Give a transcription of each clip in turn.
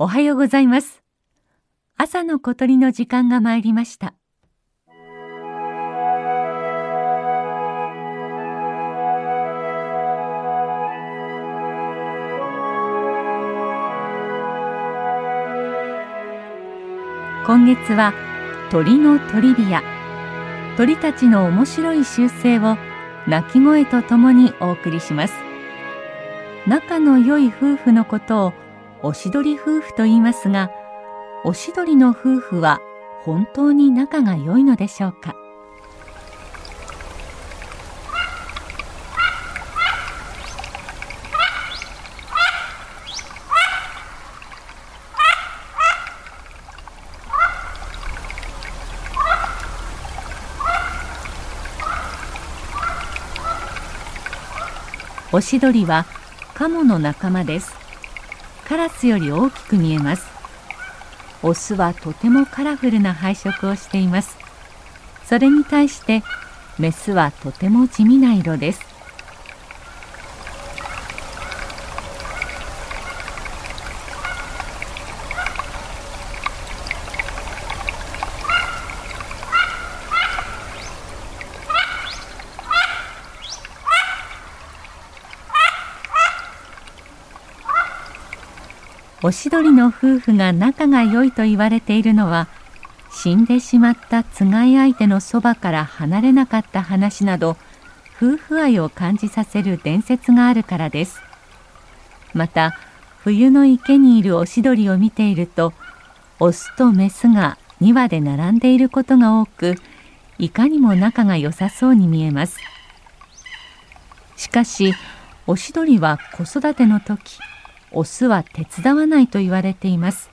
おはようございます。朝の小鳥の時間が参りました。今月は鳥のトリビア。鳥たちの面白い習性を鳴き声とともにお送りします。仲の良い夫婦のことをおしどり夫婦と言いますがおしどりの夫婦は本当に仲が良いのでしょうか？オシドリはカモの仲間です。カラスより大きく見えます。オスはとてもカラフルな配色をしています。それに対してメスはとても地味な色です。おしどりの夫婦が仲が良いと言われているのは死んでしまったつがい相手のそばから離れなかった話など夫婦愛を感じさせる伝説があるからです。また冬の池にいるオシドリを見ているとオスとメスが2羽で並んでいることが多くいかにも仲が良さそうに見えます。しかしオシドリは子育ての時オスは手伝わないと言われています。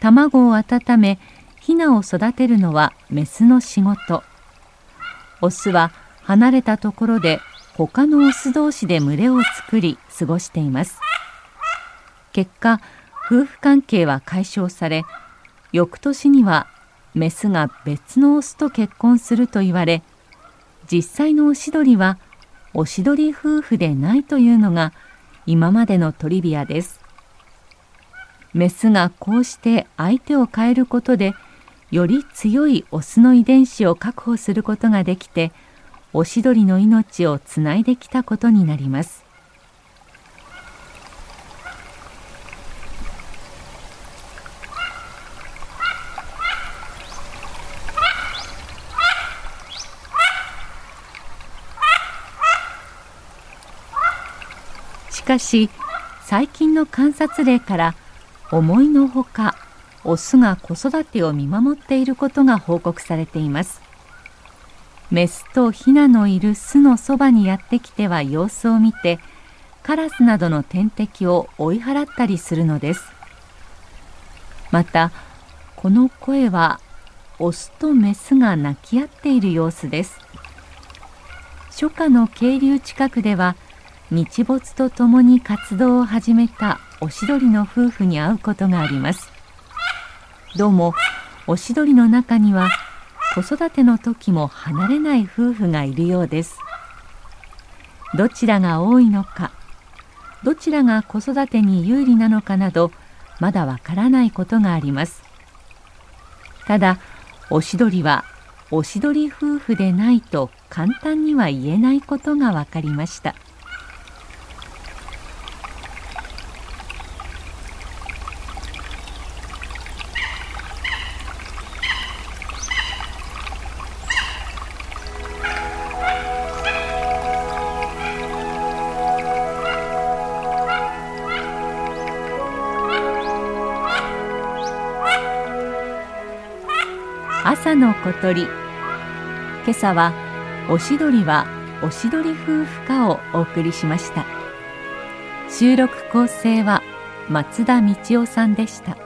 卵を温めヒナを育てるのはメスの仕事。オスは離れたところで他のオス同士で群れを作り過ごしています。結果夫婦関係は解消され翌年にはメスが別のオスと結婚すると言われ実際のオシドリはオシドリ夫婦でないというのが今までのトリビアです。メスがこうして相手を変えることでより強いオスの遺伝子を確保することができてオシドリの命をつないできたことになります。しかし最近の観察例から思いのほかオスが子育てを見守っていることが報告されています。メスとヒナのいる巣のそばにやってきては様子を見てカラスなどの天敵を追い払ったりするのです。またこの声はオスとメスが鳴き合っている様子です。初夏の渓流近くでは日没とともに活動を始めたおしどりの夫婦に会うことがあります。どうもおしどりの中には子育ての時も離れない夫婦がいるようです。どちらが多いのかどちらが子育てに有利なのかなどまだわからないことがあります。ただおしどりはおしどり夫婦でないと簡単には言えないことが分かりました。朝の小鳥。今朝はおしどりはおしどり夫婦かをお送りしました。収録構成は松田道夫さんでした。